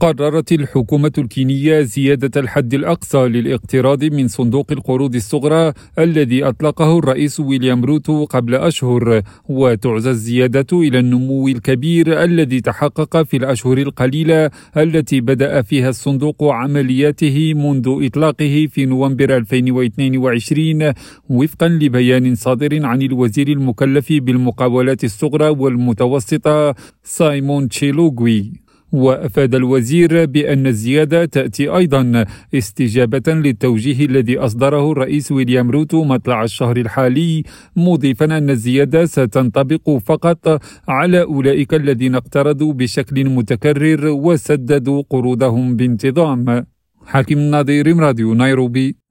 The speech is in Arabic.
قررت الحكومة الكينية زيادة الحد الأقصى للاقتراض من صندوق القروض الصغرى الذي أطلقه الرئيس ويليام روتو قبل أشهر وتعزى الزيادة إلى النمو الكبير الذي تحقق في الأشهر القليلة التي بدأ فيها الصندوق عملياته منذ إطلاقه في نوفمبر 2022 وفقا لبيان صادر عن الوزير المكلف بالمقاولات الصغرى والمتوسطة سايمون تشيلوغوي. وأفاد الوزير بأن الزيادة تأتي أيضا استجابة للتوجيه الذي أصدره الرئيس ويليام روتو مطلع الشهر الحالي مضيفا أن الزيادة ستنطبق فقط على أولئك الذين اقترضوا بشكل متكرر وسددوا قروضهم بانتظام. حاكم نظير راديو نيروبي.